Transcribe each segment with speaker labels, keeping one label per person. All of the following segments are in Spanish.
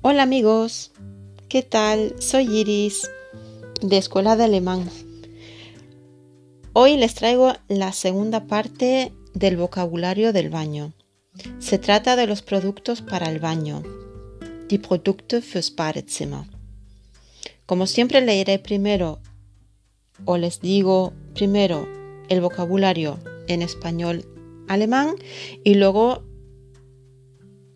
Speaker 1: Hola amigos, ¿qué tal? Soy Iris de Escuela de Alemán. Hoy les traigo la segunda parte del vocabulario del baño. Se trata de los productos para el baño. Die Produkte fürs Badezimmer. Como siempre leeré primero o les digo primero el vocabulario en español alemán y luego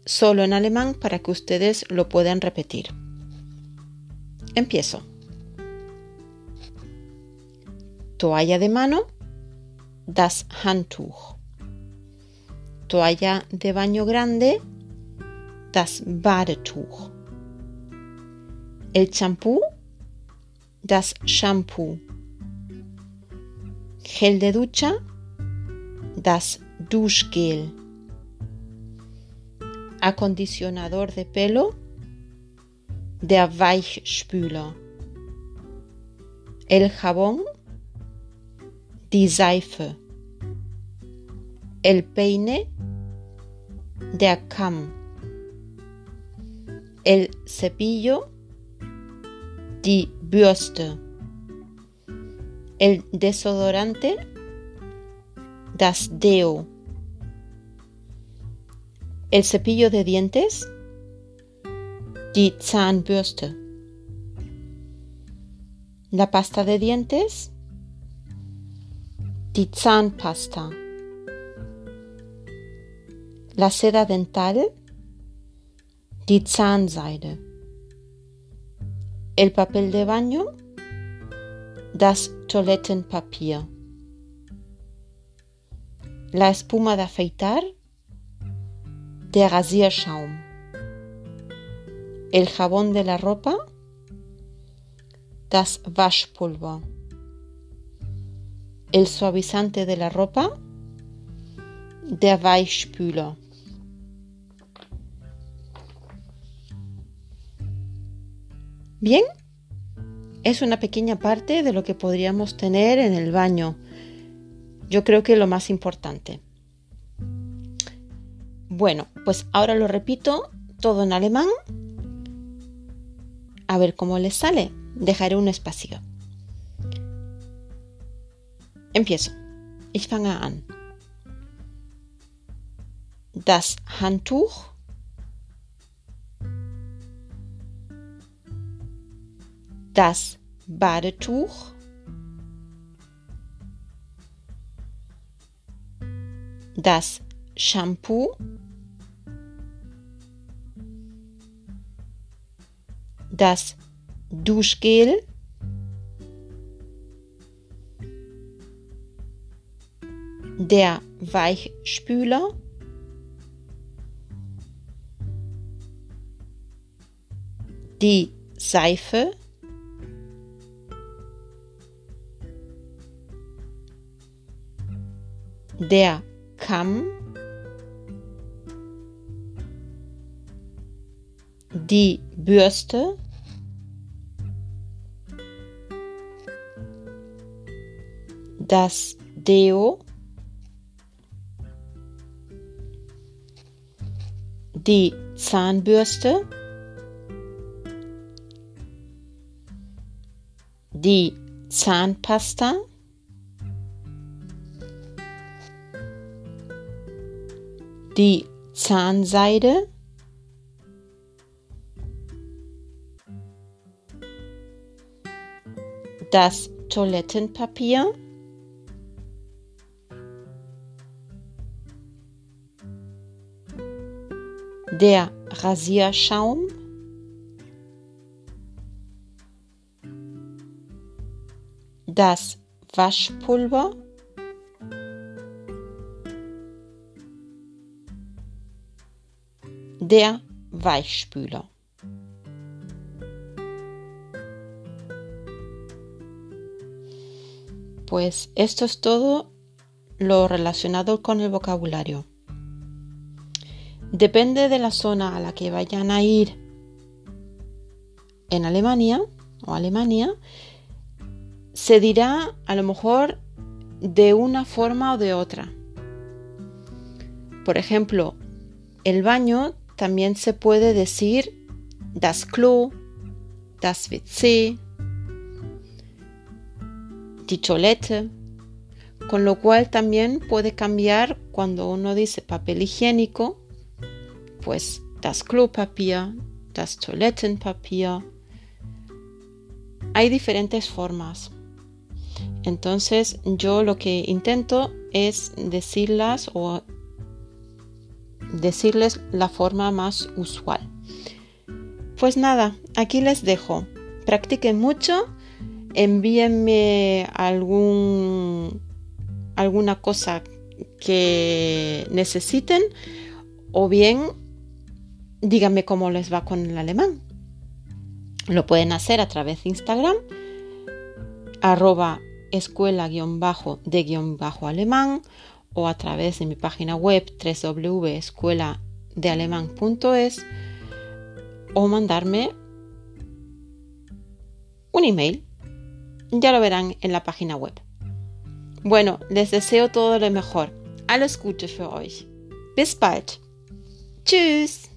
Speaker 1: solo en alemán para que ustedes lo puedan repetir. Empiezo. Toalla de mano, das Handtuch. Toalla de baño grande, das Badetuch. El champú, das Shampoo. Gel de ducha, das Duschgel acondicionador de pelo, der Weichspüler. El jabón, die Seife. El peine, der Kamm. El cepillo, die Bürste. El desodorante, das Deo. El cepillo de dientes, die Zahnbürste. La pasta de dientes, die Zahnpasta. La seda dental, die Zahnseide. El papel de baño, das Toilettenpapier. La espuma de afeitar, der Rasierschaum. El jabón de la ropa, das Waschpulver. El suavizante de la ropa, der Weichspüler. Bien, es una pequeña parte de lo que podríamos tener en el baño. Yo creo que lo más importante. Bueno, pues ahora lo repito todo en alemán. A ver cómo les sale. Dejaré un espacio. Empiezo. Ich fange an. Das Handtuch. Das Badetuch. Das Shampoo. das Duschgel, der Weichspüler, die Seife, der Kamm, die Bürste, das Deo, die Zahnbürste, die Zahnpasta, die Zahnseide, das Toilettenpapier, der Rasierschaum, das Waschpulver, der Weichspüler. Pues esto es todo lo relacionado con el vocabulario. Depende de la zona a la que vayan a ir en Alemania o Alemania, se dirá a lo mejor de una forma o de otra. Por ejemplo, el baño también se puede decir das Klo, das WC, con lo cual también puede cambiar cuando uno dice papel higiénico, pues das Klopapier, das Toilettenpapier. Hay diferentes formas. Entonces yo lo que intento es decirlas o decirles la forma más usual. Pues nada, aquí les dejo. Practiquen mucho, envíenme algún, alguna cosa que necesiten o bien díganme cómo les va con el alemán. Lo pueden hacer a través de Instagram, arroba escuela-de-alemán o a través de mi página web www.escueladealemán.es o mandarme un email. Ya lo verán en la página web. Bueno, les deseo todo lo mejor. Alles Gute für euch. Bis bald. Tschüss.